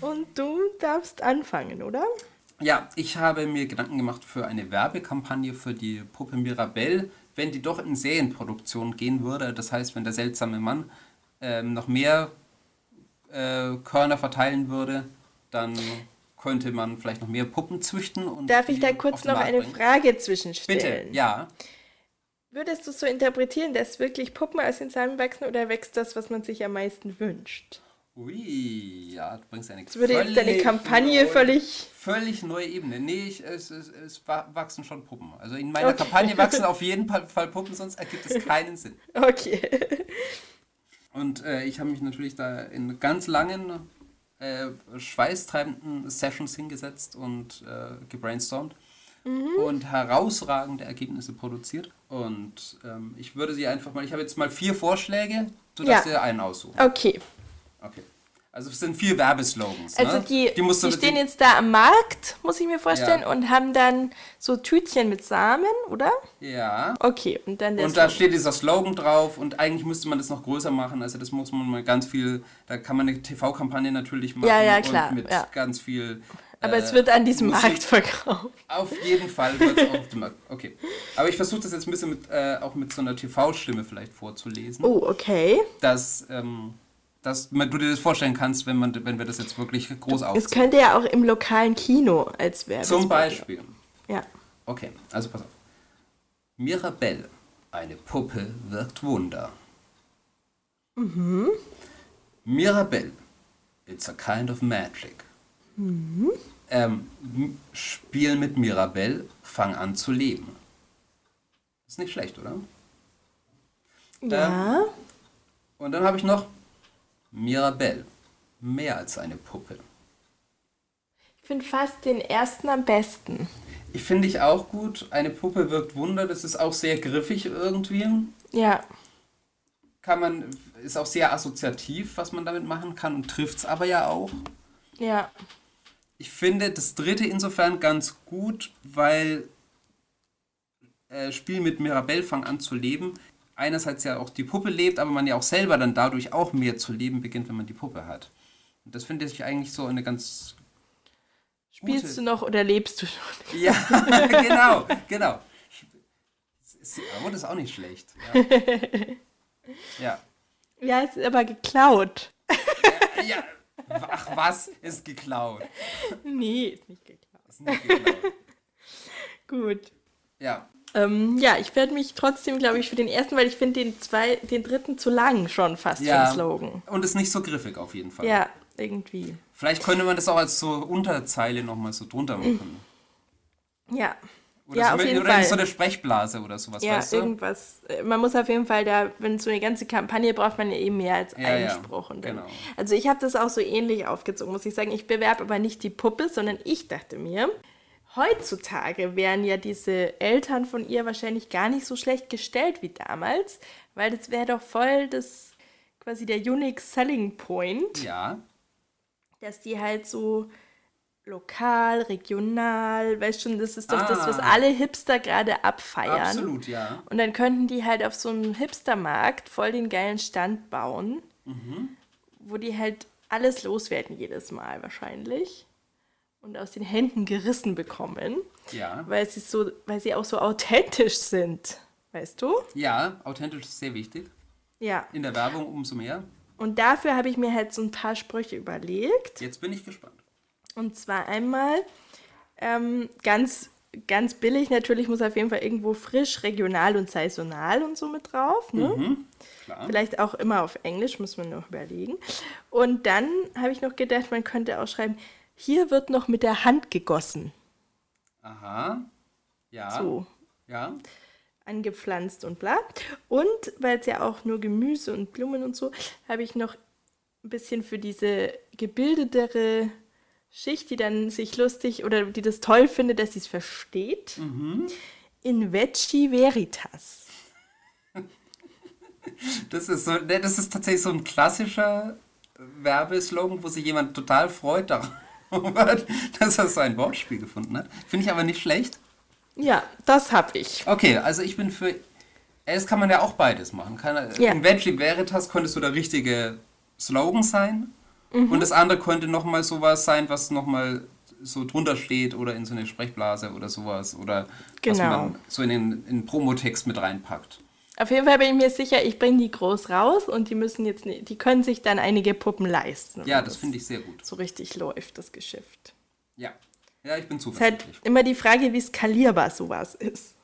Und du darfst anfangen, oder? Ja, ich habe mir Gedanken gemacht für eine Werbekampagne für die Puppe Mirabelle, wenn die doch in Serienproduktion gehen würde. Das heißt, wenn der seltsame Mann ähm, noch mehr äh, Körner verteilen würde, dann könnte man vielleicht noch mehr Puppen züchten. Und Darf ich da kurz noch eine bringen. Frage zwischenstellen? Bitte, ja. Würdest du so interpretieren, dass wirklich Puppen aus den Samen wachsen oder wächst das, was man sich am meisten wünscht? Ui, ja, du bringst eine Das würde jetzt deine Kampagne neue- völlig. Völlig neue Ebene. Nee, ich, es, es, es wa- wachsen schon Puppen. Also in meiner Okay. Kampagne wachsen auf jeden Fall Fall Puppen, sonst ergibt es keinen Sinn. Okay. Und äh, ich habe mich natürlich da in ganz langen, äh, schweißtreibenden Sessions hingesetzt und äh, gebrainstormt und herausragende Ergebnisse produziert. Und ähm, ich würde sie einfach mal, ich habe jetzt mal vier Vorschläge, du Ja. darfst dir einen aussuchen. Okay. Okay. Also es sind vier Werbeslogans. Also ne? die, die, musst du, stehen jetzt da am Markt, muss ich mir vorstellen, Ja. und haben dann so Tütchen mit Samen, oder? Ja. Okay, und dann der Und da Slogan. steht dieser Slogan drauf und eigentlich müsste man das noch größer machen. Also das muss man mal ganz viel, da kann man eine TV-Kampagne natürlich machen Ja, ja, klar, und mit ja. ganz viel. Aber äh, es wird an diesem. Markt verkauft. Auf jeden Fall wird es auf dem Markt. Okay. Aber ich versuche das jetzt ein bisschen mit, äh, auch mit so einer TV-Stimme vielleicht vorzulesen. Oh, okay. Dass, ähm, dass man, du dir das vorstellen kannst, wenn, man, wenn wir das jetzt wirklich groß Es aufziehen. könnte ja auch im lokalen Kino als Werbespot. Zum Beispiel. Ja. Okay, also pass auf. Mirabelle, eine Puppe wirkt Wunder. Mirabelle, it's a kind of magic. Ähm, m- Spiel mit Mirabelle, fang an zu leben. Ist nicht schlecht, oder? Ja. Und dann habe ich noch Mirabelle, mehr als eine Puppe. Ich finde fast den ersten am besten. Ich finde ich auch gut. Eine Puppe wirkt Wunder. Das ist auch sehr griffig irgendwie. Ja. kann man, ist auch sehr assoziativ, was man damit machen kann und trifft es aber ja auch. Ja. Ich finde das dritte insofern ganz gut, weil äh, Spiel mit Mirabelle fang an zu leben. Einerseits ja auch die Puppe lebt, aber man ja auch selber dann dadurch auch mehr zu leben beginnt, wenn man die Puppe hat. Und das finde ich eigentlich so eine ganz Spielst gute- du noch oder lebst du schon? Ja, genau, genau. Aber das ist auch nicht schlecht. Ja. ja. Ja, es ist aber geklaut. ja. Ach was, ist geklaut. Nee, ist nicht geklaut. Ist nicht geklaut. Gut. Ja, Ähm, ja, ich werde mich trotzdem, glaube ich, für den ersten, weil ich finde den zwei, den dritten zu lang schon fast für ja. den Slogan. Und ist nicht so griffig auf jeden Fall. Ja, irgendwie. Vielleicht könnte man das auch als so Unterzeile nochmal so drunter machen. Ja. Oder, ja, so, auf mit, jeden oder Fall. so eine Sprechblase oder sowas, ja, weißt du? irgendwas. Man muss auf jeden Fall da, wenn so eine ganze Kampagne braucht man ja eben mehr als Ja, einen Spruch. Und dann, genau. Also ich habe das auch so ähnlich aufgezogen, muss ich sagen. Ich bewerbe aber nicht die Puppe, sondern ich dachte mir, heutzutage wären ja diese Eltern von ihr wahrscheinlich gar nicht so schlecht gestellt wie damals, weil das wäre doch voll das quasi der unique selling point, Ja, dass die halt so lokal, regional, weißt schon, das ist doch das, was Ah. alle Hipster gerade abfeiern. absolut, ja. Und dann könnten die halt auf so einem Hipstermarkt voll den geilen Stand bauen, wo die halt alles loswerden jedes Mal wahrscheinlich und aus den Händen gerissen bekommen, Ja, weil sie so, weil sie auch so authentisch sind, weißt du? ja, authentisch ist sehr wichtig. Ja. In der Werbung umso mehr. Und dafür habe ich mir halt so ein paar Sprüche überlegt. Jetzt bin ich gespannt. Und zwar einmal ähm, ganz, ganz billig, natürlich muss auf jeden Fall irgendwo frisch, regional und saisonal und so mit drauf. Ne? Klar. Vielleicht auch immer auf Englisch, muss man noch überlegen. Und dann habe ich noch gedacht, man könnte auch schreiben, hier wird noch mit der Hand gegossen. Aha. Ja. So. Ja. angepflanzt und bla. Und weil es ja auch nur Gemüse und Blumen und so, habe ich noch ein bisschen für diese gebildetere Schicht, die dann sich lustig oder die das toll findet, dass sie es versteht. In Veggie Veritas. Das ist, so, ne, das ist tatsächlich so ein klassischer Werbeslogan, wo sich jemand total freut darüber, dass er so ein Wortspiel gefunden hat. Finde ich aber nicht schlecht. Ja, das habe ich. Okay, also ich bin für. Es kann man ja auch beides machen. Kann, Ja. In Veggie Veritas könntest du der richtige Slogan sein. Und das andere könnte nochmal sowas sein, was nochmal so drunter steht oder in so eine Sprechblase oder sowas. Oder was Genau. man so in den in den Promotext mit reinpackt. Auf jeden Fall bin ich mir sicher, ich bringe die groß raus und die müssen jetzt, ne- die können sich dann einige Puppen leisten. Ja, wenn das finde ich sehr gut. so richtig läuft, das Geschäft. Ja. Ja, ich bin Es ist halt zuversichtlich. immer die Frage, wie skalierbar sowas ist.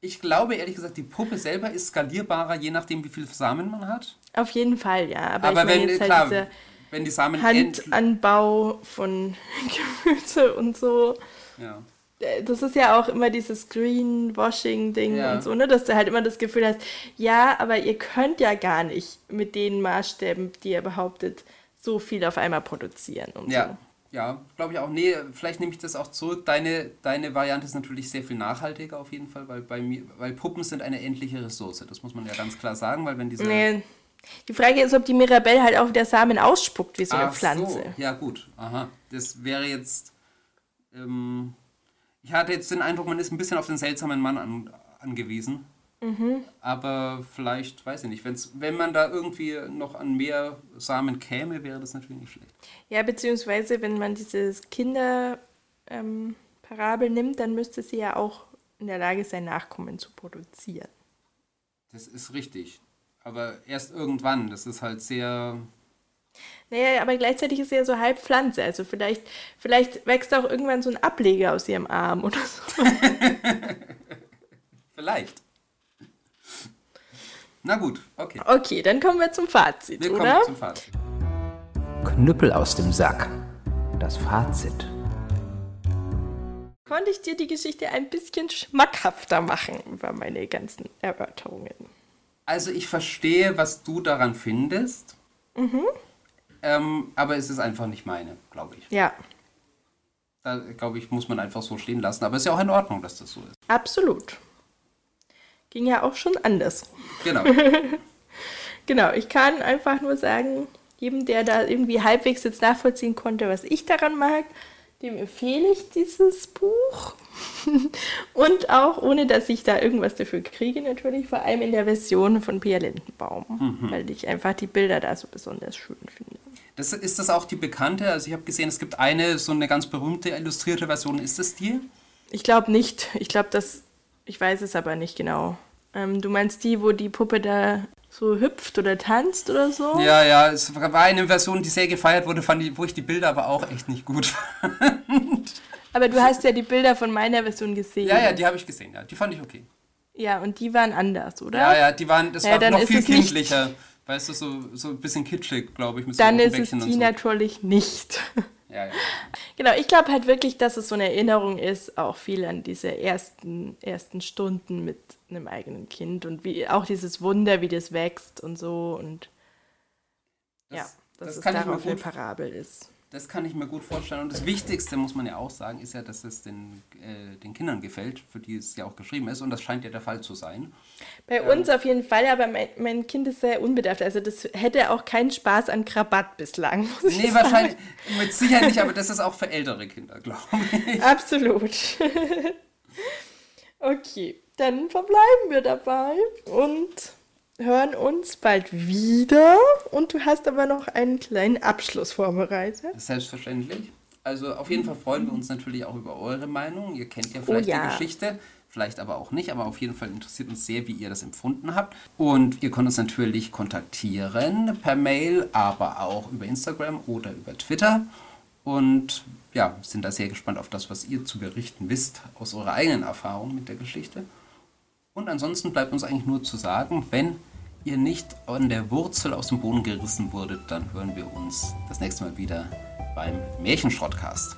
Ich glaube ehrlich gesagt, die Puppe selber ist skalierbarer, je nachdem, wie viel Samen man hat. Auf jeden Fall, ja. Aber, Aber, ich meine wenn, jetzt klar, halt dieser wenn die Samen Handanbau von Gemüse und so. ja. Äh, Das ist ja auch immer dieses Greenwashing-Ding Ja. und so, ne? Dass du halt immer das Gefühl hast, ja, aber ihr könnt ja gar nicht mit den Maßstäben, die ihr behauptet, so viel auf einmal produzieren und Ja, so. Ja, glaube ich auch. Nee, vielleicht nehme ich das auch zurück. Deine, deine Variante ist natürlich sehr viel nachhaltiger auf jeden Fall, weil bei mir, weil Puppen sind eine endliche Ressource. Das muss man ja ganz klar sagen, weil wenn diese. Nee. Die Frage ist, ob die Mirabelle halt auch wieder Samen ausspuckt, wie so eine Ach Pflanze. So. Ja, gut. Aha. Das wäre jetzt. Ähm, ich hatte jetzt den Eindruck, man ist ein bisschen auf den seltsamen Mann an, angewiesen. Mhm. Aber vielleicht, weiß ich nicht, wenn's, wenn man da irgendwie noch an mehr Samen käme, wäre das natürlich nicht schlecht. Ja, beziehungsweise, wenn man dieses Kinder-Parabel ähm, nimmt, dann müsste sie ja auch in der Lage sein, Nachkommen zu produzieren. Das ist richtig. Aber erst irgendwann. Das ist halt sehr. Naja, aber gleichzeitig ist sie ja so halb Pflanze. Also vielleicht, vielleicht wächst auch irgendwann so ein Ableger aus ihrem Arm oder so. Vielleicht. Na gut, okay. Okay, dann kommen wir zum Fazit, Wir oder? kommen zum Fazit. Knüppel aus dem Sack. Das Fazit. Konnte ich dir die Geschichte ein bisschen schmackhafter machen über meine ganzen Erörterungen? Also ich verstehe, was du daran findest. Ähm, aber es ist einfach nicht meine, glaube ich. Ja, Da, glaube ich, muss man einfach so stehen lassen. Aber es ist ja auch in Ordnung, dass das so ist. absolut. Ging ja auch schon anders. Genau. Genau, ich kann einfach nur sagen, jedem, der da irgendwie halbwegs jetzt nachvollziehen konnte, was ich daran mag, dem empfehle ich dieses Buch. Und auch ohne, dass ich da irgendwas dafür kriege, natürlich, vor allem in der Version von Pia Lindenbaum, weil ich einfach die Bilder da so besonders schön finde. Das, ist das auch die bekannte? Also ich habe gesehen, es gibt eine, so eine ganz berühmte illustrierte Version. Ist das die? Ich glaube nicht. Ich glaube, dass. Ich weiß es aber nicht genau. Ähm, du meinst die, wo die Puppe da so hüpft oder tanzt oder so? Ja, ja, es war eine Version, die sehr gefeiert wurde, fand ich, wo ich die Bilder aber auch echt nicht gut fand. Aber du hast ja die Bilder von meiner Version gesehen. Ja, ja, die habe ich gesehen, ja. Die fand ich okay. Ja, und die waren anders, oder? Ja, ja, die waren, das Ja, war noch viel kindlicher. Weißt du, so, so ein bisschen kitschig, glaube ich, mit Dann so ist es die so. natürlich nicht. Ja, ja. genau, ich glaube halt wirklich, dass es so eine Erinnerung ist, auch viel an diese ersten, ersten Stunden mit einem eigenen Kind und wie auch dieses Wunder, wie das wächst und so und ja, Das- dass das es darauf eine Parabel ist. Das kann ich mir gut vorstellen. Und das Wichtigste, muss man ja auch sagen, ist ja, dass es den, äh, den Kindern gefällt, für die es ja auch geschrieben ist. Und das scheint ja der Fall zu sein. Bei uns auf jeden Fall, aber mein, mein Kind ist sehr unbedarft. Also das hätte auch keinen Spaß an Krabatt bislang. Muss Nee, wahrscheinlich, mit Sicherheit nicht, aber das ist auch für ältere Kinder, glaube ich. Absolut. okay, dann verbleiben wir dabei und hören uns bald wieder. Und du hast aber noch einen kleinen Abschluss vorbereitet. Selbstverständlich. Also auf jeden Fall freuen wir uns natürlich auch über eure Meinung. Ihr kennt ja vielleicht Oh ja. die Geschichte, vielleicht aber auch nicht, aber auf jeden Fall interessiert uns sehr, wie ihr das empfunden habt. Und ihr könnt uns natürlich kontaktieren per Mail, aber auch über Instagram oder über Twitter. Und ja, sind da sehr gespannt auf das, was ihr zu berichten wisst aus eurer eigenen Erfahrung mit der Geschichte. Und ansonsten bleibt uns eigentlich nur zu sagen, wenn ihr nicht an der Wurzel aus dem Boden gerissen wurdet, dann hören wir uns das nächste Mal wieder beim Märchenschrottcast.